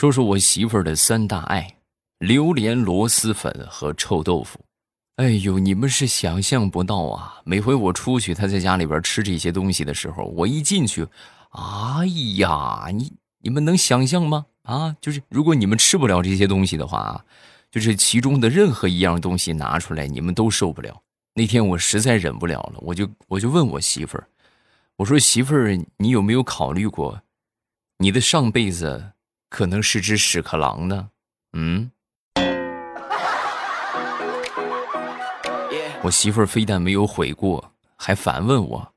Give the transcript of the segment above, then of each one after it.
说说我媳妇儿的三大爱：榴莲、螺蛳粉和臭豆腐。哎呦，你们是想象不到啊！每回我出去，她在家里边吃这些东西的时候，我一进去，哎呀，你你们能想象吗？啊，就是如果你们吃不了这些东西的话，就是其中的任何一样东西拿出来，你们都受不了。那天我实在忍不了了，我就我就问我媳妇儿，我说媳妇儿，你有没有考虑过，你的上辈子可能是只屎壳郎呢？嗯。我媳妇儿非但没有悔过，还反问我：“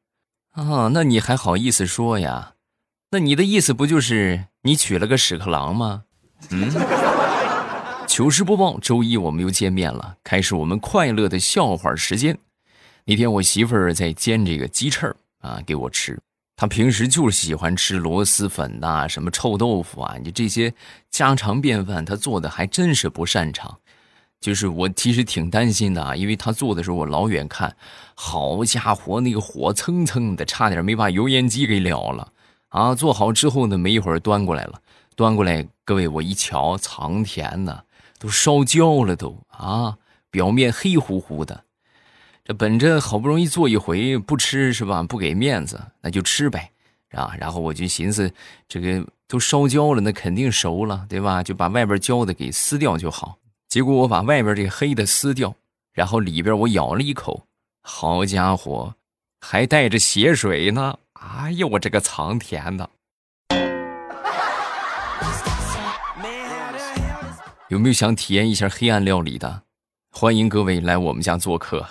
啊，那你还好意思说呀？那你的意思不就是你娶了个屎壳郎吗？”嗯。糗事播报，周一我们又见面了，开始我们快乐的笑话时间。那天我媳妇儿在煎这个鸡翅儿啊，给我吃。他平时就是喜欢吃螺蛳粉呐，什么臭豆腐啊，你这些家常便饭，他做的还真是不擅长。就是我其实挺担心的啊，因为他做的时候我老远看，好家伙，那个火蹭蹭的，差点没把油烟机给燎了啊！做好之后呢，没一会儿端过来了，端过来，各位我一瞧，藏天呐，都烧焦了都啊，表面黑乎乎的。这本着好不容易做一回不吃是吧？不给面子，那就吃呗啊！然后我就寻思，这个都烧焦了，那肯定熟了对吧？就把外边焦的给撕掉就好。结果我把外边这黑的撕掉，然后里边我咬了一口，好家伙，还带着血水呢！哎呀，我这个藏甜的！有没有想体验一下黑暗料理的？欢迎各位来我们家做客。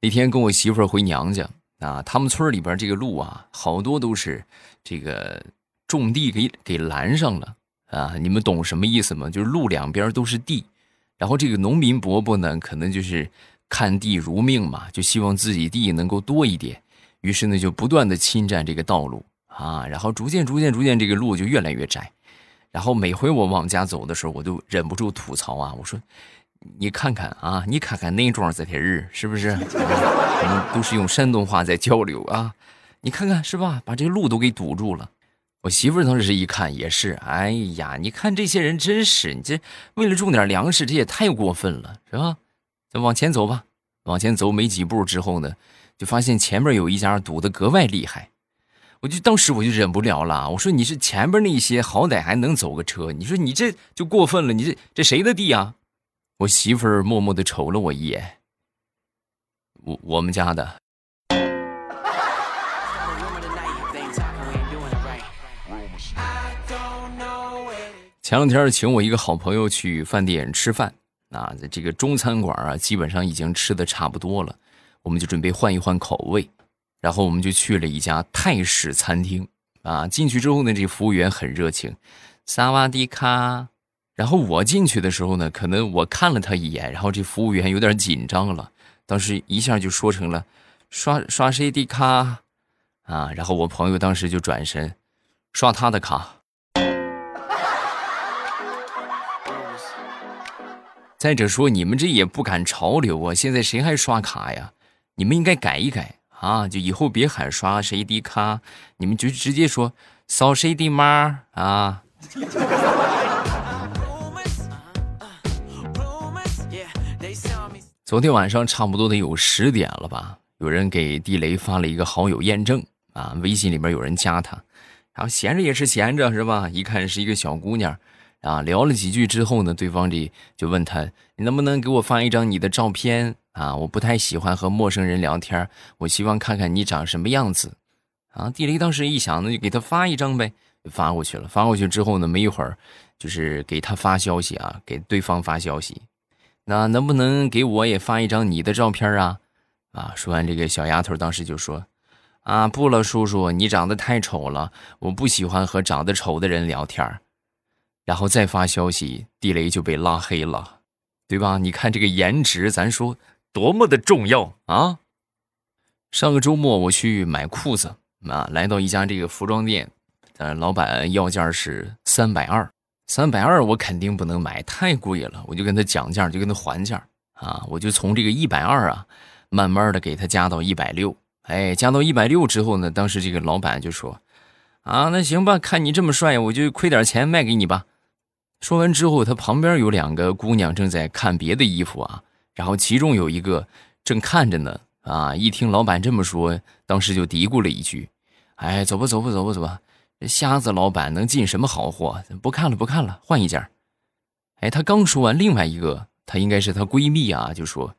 那天跟我媳妇儿回娘家。啊，他们村里边这个路啊，好多都是这个种地给给拦上了啊！你们懂什么意思吗？就是路两边都是地，然后这个农民伯伯呢，可能就是看地如命嘛，就希望自己地能够多一点，于是呢就不断的侵占这个道路啊，然后逐渐逐渐逐渐这个路就越来越窄，然后每回我往家走的时候，我都忍不住吐槽啊，我说。你看看啊，你看看那庄这些人是不是？我们都是用山东话在交流啊。你看看是吧？把这路都给堵住了。我媳妇当时一看也是，哎呀，你看这些人真是，你这为了种点粮食，这也太过分了，是吧？再往前走吧，往前走没几步之后呢，就发现前面有一家堵得格外厉害。我就当时我就忍不了了，我说你是前边那些好歹还能走个车，你说你这就过分了，你这这谁的地啊？我媳妇儿默默的瞅了我一眼，我我们家的。前两天请我一个好朋友去饭店吃饭，啊，这个中餐馆啊，基本上已经吃的差不多了，我们就准备换一换口味，然后我们就去了一家泰式餐厅，啊，进去之后呢，这服务员很热情，萨瓦迪卡。然后我进去的时候呢，可能我看了他一眼，然后这服务员有点紧张了，当时一下就说成了“刷刷谁的卡”，啊，然后我朋友当时就转身刷他的卡。再者说，你们这也不赶潮流啊，现在谁还刷卡呀？你们应该改一改啊，就以后别喊刷谁的卡，你们就直接说扫谁的码啊。昨天晚上差不多得有十点了吧？有人给地雷发了一个好友验证啊，微信里面有人加他，然后闲着也是闲着是吧？一看是一个小姑娘，啊，聊了几句之后呢，对方这就问他，你能不能给我发一张你的照片啊？我不太喜欢和陌生人聊天，我希望看看你长什么样子。啊，地雷当时一想，那就给他发一张呗，发过去了。发过去之后呢，没一会儿，就是给他发消息啊，给对方发消息。那能不能给我也发一张你的照片啊？啊！说完这个小丫头当时就说：“啊，不了，叔叔，你长得太丑了，我不喜欢和长得丑的人聊天。”然后再发消息，地雷就被拉黑了，对吧？你看这个颜值，咱说多么的重要啊！上个周末我去买裤子啊，来到一家这个服装店，呃，老板要价是三百二。三百二我肯定不能买，太贵了。我就跟他讲价，就跟他还价啊。我就从这个一百二啊，慢慢的给他加到一百六。哎，加到一百六之后呢，当时这个老板就说：“啊，那行吧，看你这么帅，我就亏点钱卖给你吧。”说完之后，他旁边有两个姑娘正在看别的衣服啊，然后其中有一个正看着呢。啊！一听老板这么说，当时就嘀咕了一句：“哎，走吧，走吧，走吧，走吧。这瞎子老板能进什么好货？不看了，不看了，换一件。”哎，他刚说完，另外一个，她应该是她闺蜜啊，就说：“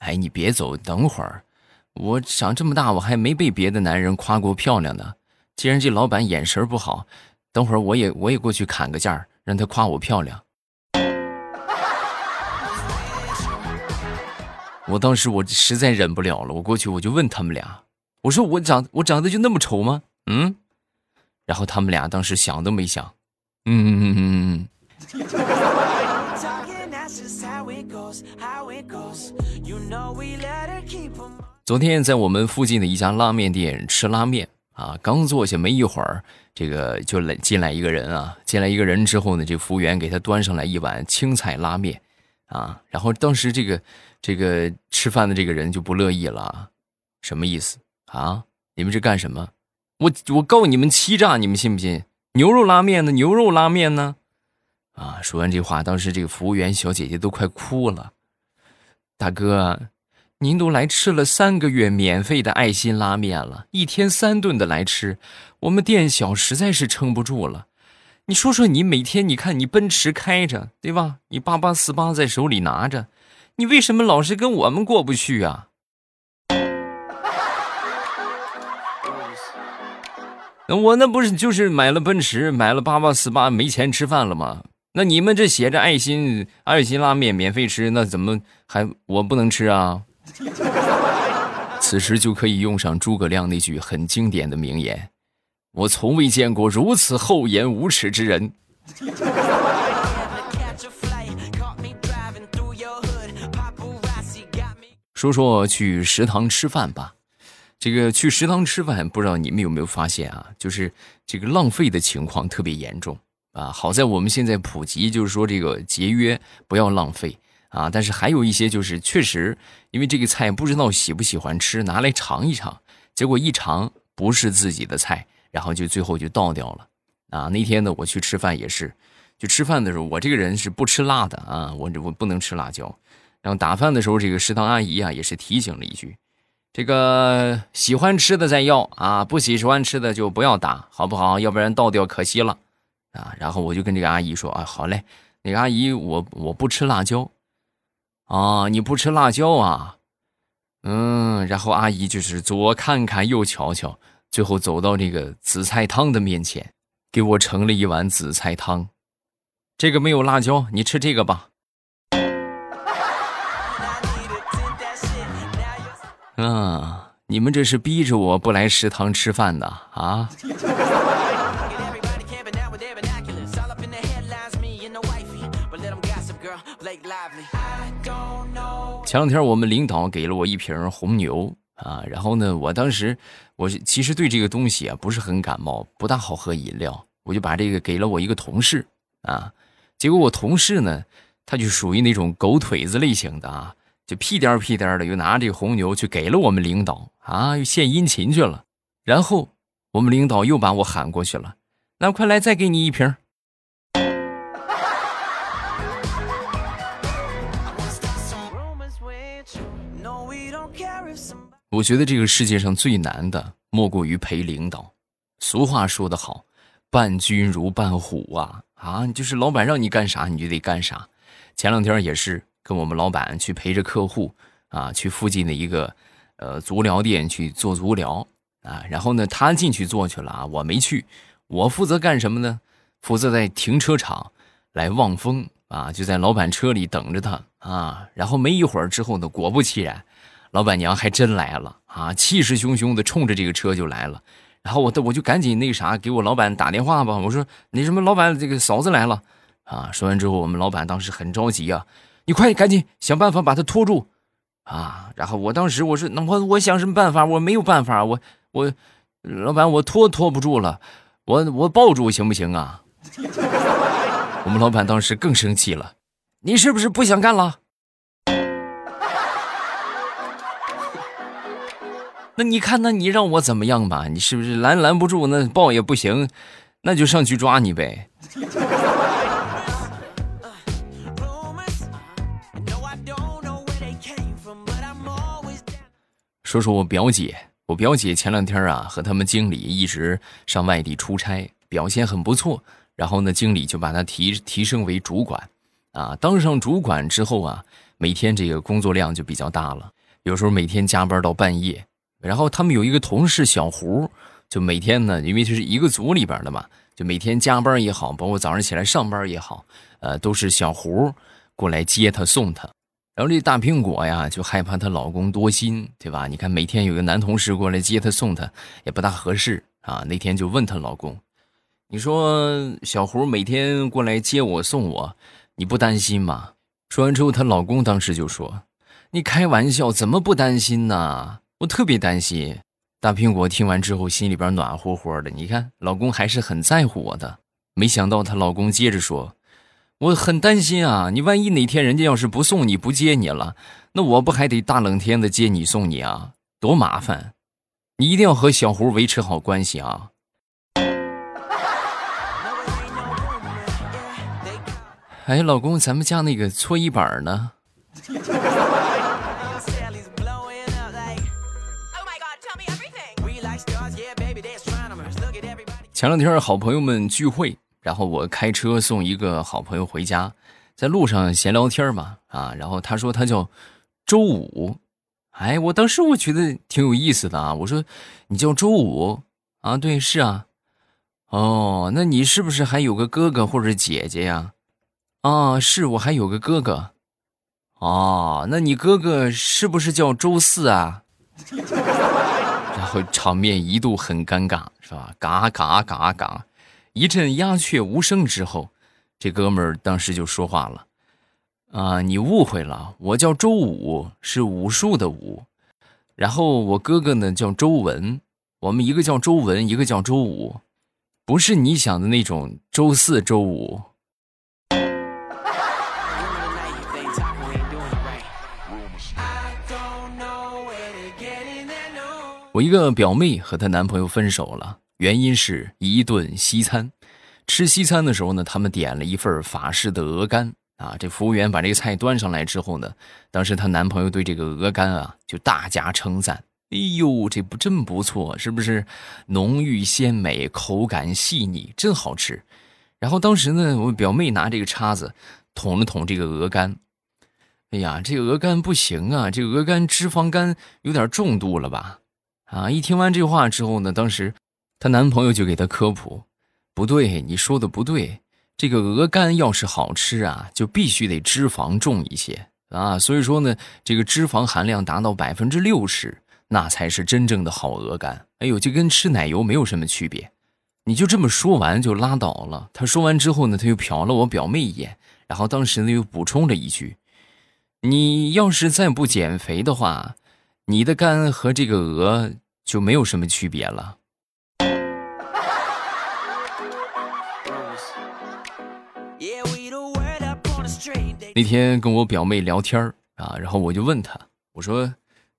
哎，你别走，等会儿。我长这么大，我还没被别的男人夸过漂亮呢。既然这老板眼神不好，等会儿我也我也过去砍个价，让他夸我漂亮。”我当时我实在忍不了了，我过去我就问他们俩，我说我长我长得就那么丑吗？嗯，然后他们俩当时想都没想，嗯嗯嗯嗯。昨天在我们附近的一家拉面店吃拉面啊，刚坐下没一会儿，这个就来进来一个人啊，进来一个人之后呢，这服务员给他端上来一碗青菜拉面啊，然后当时这个。这个吃饭的这个人就不乐意了，什么意思啊？你们这干什么？我我告你们欺诈，你们信不信？牛肉拉面呢？牛肉拉面呢？啊！说完这话，当时这个服务员小姐姐都快哭了。大哥，您都来吃了三个月免费的爱心拉面了，一天三顿的来吃，我们店小实在是撑不住了。你说说，你每天你看你奔驰开着，对吧？你八八四八在手里拿着。你为什么老是跟我们过不去啊？我那不是就是买了奔驰，买了八八四八，没钱吃饭了吗？那你们这写着爱心爱心拉面免费吃，那怎么还我不能吃啊？此时就可以用上诸葛亮那句很经典的名言：“我从未见过如此厚颜无耻之人。”说说去食堂吃饭吧，这个去食堂吃饭，不知道你们有没有发现啊？就是这个浪费的情况特别严重啊。好在我们现在普及，就是说这个节约，不要浪费啊。但是还有一些就是确实，因为这个菜不知道喜不喜欢吃，拿来尝一尝，结果一尝不是自己的菜，然后就最后就倒掉了啊。那天呢，我去吃饭也是，就吃饭的时候，我这个人是不吃辣的啊，我我不能吃辣椒。然后打饭的时候，这个食堂阿姨啊也是提醒了一句：“这个喜欢吃的再要啊，不喜欢吃的就不要打，好不好？要不然倒掉可惜了啊。”然后我就跟这个阿姨说：“啊，好嘞，那个阿姨，我我不吃辣椒啊，你不吃辣椒啊？嗯。”然后阿姨就是左看看右瞧瞧，最后走到这个紫菜汤的面前，给我盛了一碗紫菜汤。这个没有辣椒，你吃这个吧。啊！你们这是逼着我不来食堂吃饭的 啊！前两天我们领导给了我一瓶红牛啊，然后呢，我当时我其实对这个东西啊不是很感冒，不大好喝饮料，我就把这个给了我一个同事啊，结果我同事呢，他就属于那种狗腿子类型的啊。就屁颠屁颠的，又拿这个红牛去给了我们领导啊，又献殷勤去了。然后我们领导又把我喊过去了，那快来再给你一瓶。我觉得这个世界上最难的莫过于陪领导。俗话说得好，伴君如伴虎啊啊！就是老板让你干啥你就得干啥。前两天也是。跟我们老板去陪着客户啊，去附近的一个呃足疗店去做足疗啊，然后呢，他进去做去了啊，我没去，我负责干什么呢？负责在停车场来望风啊，就在老板车里等着他啊。然后没一会儿之后呢，果不其然，老板娘还真来了啊，气势汹汹的冲着这个车就来了。然后我我就赶紧那啥，给我老板打电话吧，我说那什么，老板这个嫂子来了啊。说完之后，我们老板当时很着急啊。你快赶紧想办法把他拖住，啊！然后我当时我说，那我我想什么办法？我没有办法，我我老板我拖拖不住了，我我抱住行不行啊？我们老板当时更生气了，你是不是不想干了？那你看，那你让我怎么样吧？你是不是拦拦不住？那抱也不行，那就上去抓你呗。说说我表姐，我表姐前两天啊和他们经理一直上外地出差，表现很不错。然后呢，经理就把她提提升为主管，啊，当上主管之后啊，每天这个工作量就比较大了，有时候每天加班到半夜。然后他们有一个同事小胡，就每天呢，因为这是一个组里边的嘛，就每天加班也好，包括早上起来上班也好，呃，都是小胡过来接她送她。然后这大苹果呀，就害怕她老公多心，对吧？你看每天有个男同事过来接她送她，也不大合适啊。那天就问她老公：“你说小胡每天过来接我送我，你不担心吗？”说完之后，她老公当时就说：“你开玩笑，怎么不担心呢？我特别担心。”大苹果听完之后，心里边暖和和的。你看，老公还是很在乎我的。没想到她老公接着说。我很担心啊！你万一哪天人家要是不送你不接你了，那我不还得大冷天的接你送你啊？多麻烦！你一定要和小胡维持好关系啊！哎，老公，咱们家那个搓衣板呢？前两天好朋友们聚会。然后我开车送一个好朋友回家，在路上闲聊天嘛，啊，然后他说他叫周五，哎，我当时我觉得挺有意思的啊，我说你叫周五啊，对，是啊，哦，那你是不是还有个哥哥或者姐姐呀？啊，是我还有个哥哥，哦，那你哥哥是不是叫周四啊？然后场面一度很尴尬，是吧？嘎嘎嘎嘎。一阵鸦雀无声之后，这哥们儿当时就说话了：“啊，你误会了，我叫周武，是武术的武。然后我哥哥呢叫周文，我们一个叫周文，一个叫周武，不是你想的那种周四周五。”我一个表妹和她男朋友分手了。原因是一顿西餐，吃西餐的时候呢，他们点了一份法式的鹅肝啊。这服务员把这个菜端上来之后呢，当时她男朋友对这个鹅肝啊就大加称赞：“哎呦，这不真不错，是不是浓郁鲜美，口感细腻，真好吃？”然后当时呢，我表妹拿这个叉子捅了捅这个鹅肝，哎呀，这鹅肝不行啊，这鹅肝脂肪肝有点重度了吧？啊！一听完这话之后呢，当时。她男朋友就给她科普：“不对，你说的不对。这个鹅肝要是好吃啊，就必须得脂肪重一些啊。所以说呢，这个脂肪含量达到百分之六十，那才是真正的好鹅肝。哎呦，就跟吃奶油没有什么区别。你就这么说完就拉倒了。他说完之后呢，他又瞟了我表妹一眼，然后当时呢又补充了一句：你要是再不减肥的话，你的肝和这个鹅就没有什么区别了。”那天跟我表妹聊天啊，然后我就问她，我说：“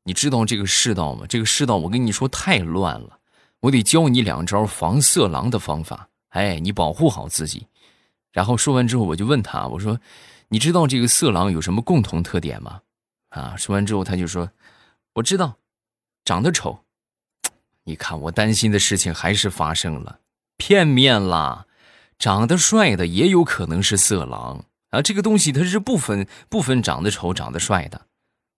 你知道这个世道吗？这个世道我跟你说太乱了，我得教你两招防色狼的方法。哎，你保护好自己。”然后说完之后，我就问她，我说：“你知道这个色狼有什么共同特点吗？”啊，说完之后，她就说：“我知道，长得丑。”你看，我担心的事情还是发生了，片面啦，长得帅的也有可能是色狼。啊，这个东西它是不分不分长得丑长得帅的，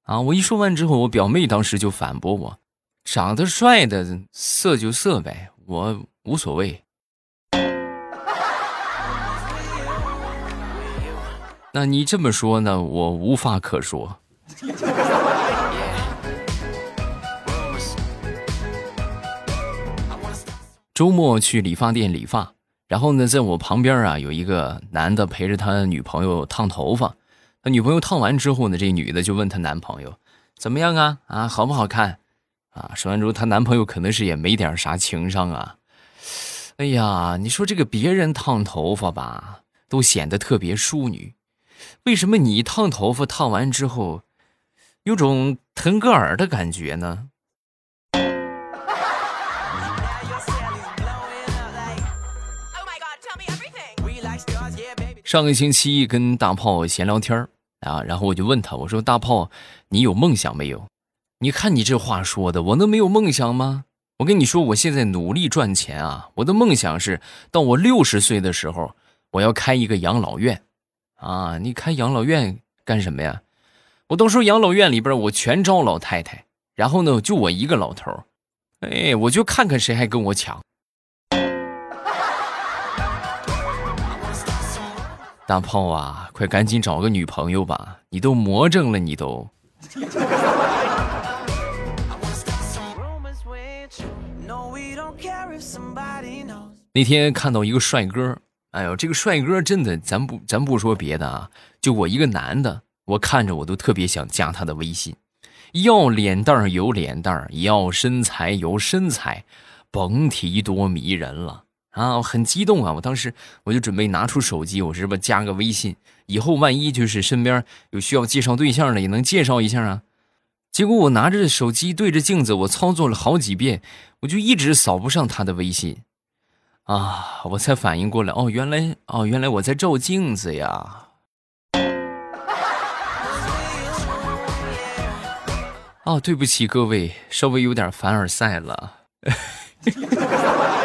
啊！我一说完之后，我表妹当时就反驳我：“长得帅的色就色呗，我无所谓。”那你这么说呢，我无话可说。周末去理发店理发。然后呢，在我旁边啊，有一个男的陪着他女朋友烫头发。他女朋友烫完之后呢，这女的就问他男朋友：“怎么样啊？啊，好不好看？”啊，说完之后，她男朋友可能是也没点啥情商啊。哎呀，你说这个别人烫头发吧，都显得特别淑女，为什么你烫头发烫完之后，有种腾格尔的感觉呢？上个星期跟大炮闲聊天啊，然后我就问他，我说大炮，你有梦想没有？你看你这话说的，我能没有梦想吗？我跟你说，我现在努力赚钱啊，我的梦想是到我六十岁的时候，我要开一个养老院，啊，你开养老院干什么呀？我到时候养老院里边我全招老太太，然后呢就我一个老头哎，我就看看谁还跟我抢。大炮啊，快赶紧找个女朋友吧，你都魔怔了，你都。那天看到一个帅哥，哎呦，这个帅哥真的，咱不咱不说别的啊，就我一个男的，我看着我都特别想加他的微信。要脸蛋有脸蛋，要身材有身材，甭提多迷人了啊！我很激动啊，我当时我就准备拿出手机，我是不是加个微信，以后万一就是身边有需要介绍对象的，也能介绍一下啊。结果我拿着手机对着镜子，我操作了好几遍，我就一直扫不上他的微信。啊！我才反应过来，哦，原来，哦，原来我在照镜子呀！哦，对不起各位，稍微有点凡尔赛了。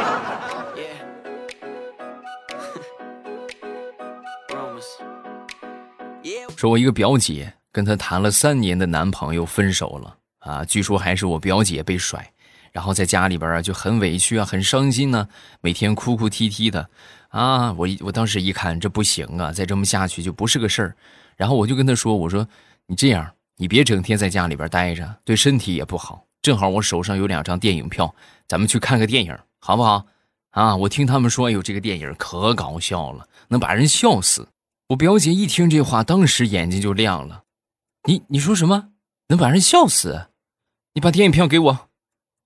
说，我一个表姐跟她谈了三年的男朋友分手了啊，据说还是我表姐被甩。然后在家里边啊就很委屈啊，很伤心呢，每天哭哭啼啼的，啊，我我当时一看这不行啊，再这么下去就不是个事儿，然后我就跟他说，我说你这样，你别整天在家里边待着，对身体也不好。正好我手上有两张电影票，咱们去看个电影，好不好？啊，我听他们说，哎呦，这个电影可搞笑了，能把人笑死。我表姐一听这话，当时眼睛就亮了，你你说什么？能把人笑死？你把电影票给我。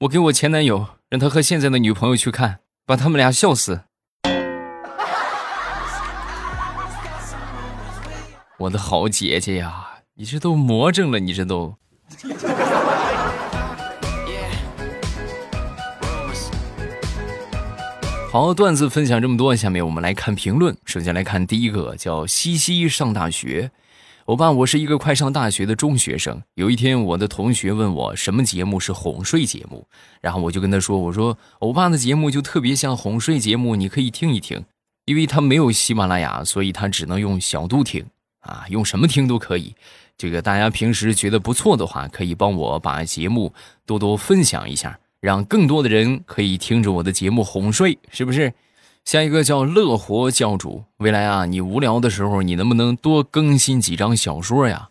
我给我前男友，让他和现在的女朋友去看，把他们俩笑死。我的好姐姐呀，你这都魔怔了，你这都。好，段子分享这么多，下面我们来看评论。首先来看第一个，叫西西上大学。欧巴，我是一个快上大学的中学生。有一天，我的同学问我什么节目是哄睡节目，然后我就跟他说：“我说欧巴的节目就特别像哄睡节目，你可以听一听。因为他没有喜马拉雅，所以他只能用小度听啊，用什么听都可以。这个大家平时觉得不错的话，可以帮我把节目多多分享一下，让更多的人可以听着我的节目哄睡，是不是？”下一个叫乐活教主，未来啊，你无聊的时候，你能不能多更新几张小说呀？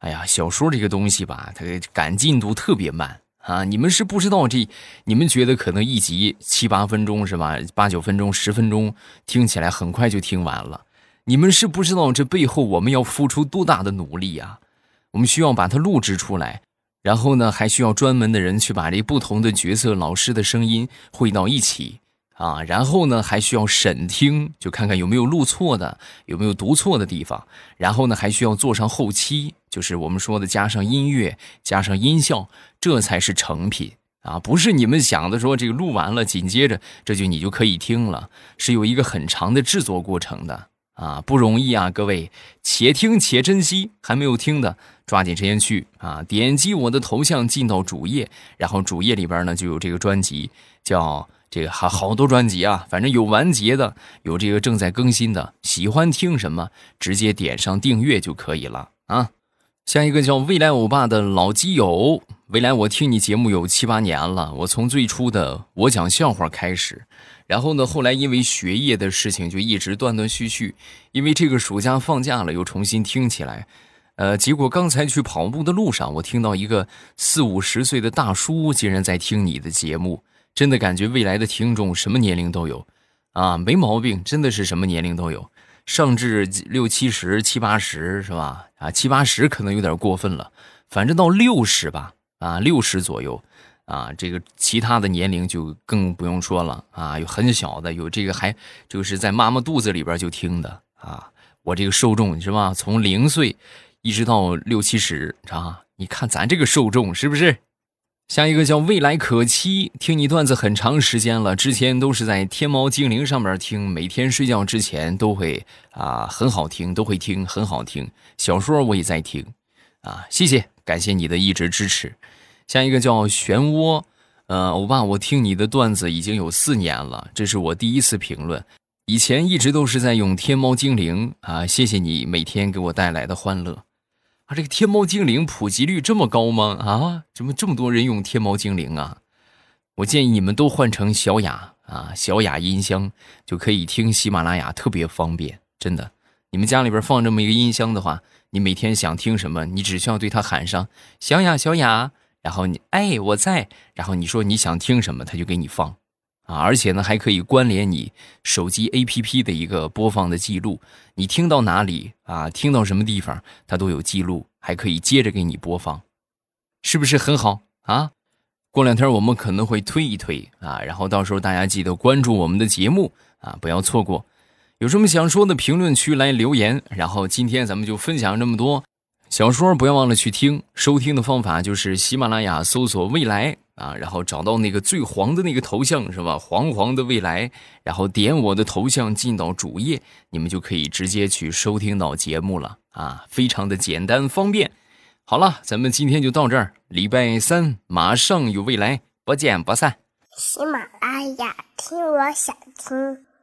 哎呀，小说这个东西吧，它赶进度特别慢啊！你们是不知道这，你们觉得可能一集七八分钟是吧？八九分钟、十分钟，听起来很快就听完了。你们是不知道这背后我们要付出多大的努力呀！我们需要把它录制出来，然后呢，还需要专门的人去把这不同的角色、老师的声音汇到一起。啊，然后呢，还需要审听，就看看有没有录错的，有没有读错的地方。然后呢，还需要做上后期，就是我们说的加上音乐、加上音效，这才是成品啊！不是你们想的说这个录完了，紧接着这就你就可以听了，是有一个很长的制作过程的啊，不容易啊！各位，且听且珍惜，还没有听的，抓紧时间去啊，点击我的头像进到主页，然后主页里边呢就有这个专辑，叫。这个还好多专辑啊，反正有完结的，有这个正在更新的，喜欢听什么，直接点上订阅就可以了啊。下一个叫未来欧巴的老基友，未来我听你节目有七八年了，我从最初的我讲笑话开始，然后呢，后来因为学业的事情就一直断断续续，因为这个暑假放假了又重新听起来，呃，结果刚才去跑步的路上，我听到一个四五十岁的大叔竟然在听你的节目。真的感觉未来的听众什么年龄都有，啊，没毛病，真的是什么年龄都有，上至六七十、七八十是吧？啊，七八十可能有点过分了，反正到六十吧，啊，六十左右，啊，这个其他的年龄就更不用说了，啊，有很小的，有这个还就是在妈妈肚子里边就听的，啊，我这个受众是吧？从零岁一直到六七十，啊，你看咱这个受众是不是？下一个叫未来可期，听你段子很长时间了，之前都是在天猫精灵上面听，每天睡觉之前都会啊很好听，都会听很好听。小说我也在听，啊谢谢，感谢你的一直支持。下一个叫漩涡，呃，欧巴，我听你的段子已经有四年了，这是我第一次评论，以前一直都是在用天猫精灵啊，谢谢你每天给我带来的欢乐。啊，这个天猫精灵普及率这么高吗？啊，怎么这么多人用天猫精灵啊？我建议你们都换成小雅啊，小雅音箱就可以听喜马拉雅，特别方便，真的。你们家里边放这么一个音箱的话，你每天想听什么，你只需要对它喊上“小雅，小雅”，然后你哎我在，然后你说你想听什么，他就给你放。啊，而且呢，还可以关联你手机 APP 的一个播放的记录，你听到哪里啊，听到什么地方，它都有记录，还可以接着给你播放，是不是很好啊？过两天我们可能会推一推啊，然后到时候大家记得关注我们的节目啊，不要错过。有什么想说的，评论区来留言。然后今天咱们就分享这么多，小说不要忘了去听，收听的方法就是喜马拉雅搜索未来。啊，然后找到那个最黄的那个头像是吧？黄黄的未来，然后点我的头像进到主页，你们就可以直接去收听到节目了啊，非常的简单方便。好了，咱们今天就到这儿，礼拜三马上有未来，不见不散。喜马拉雅听，我想听。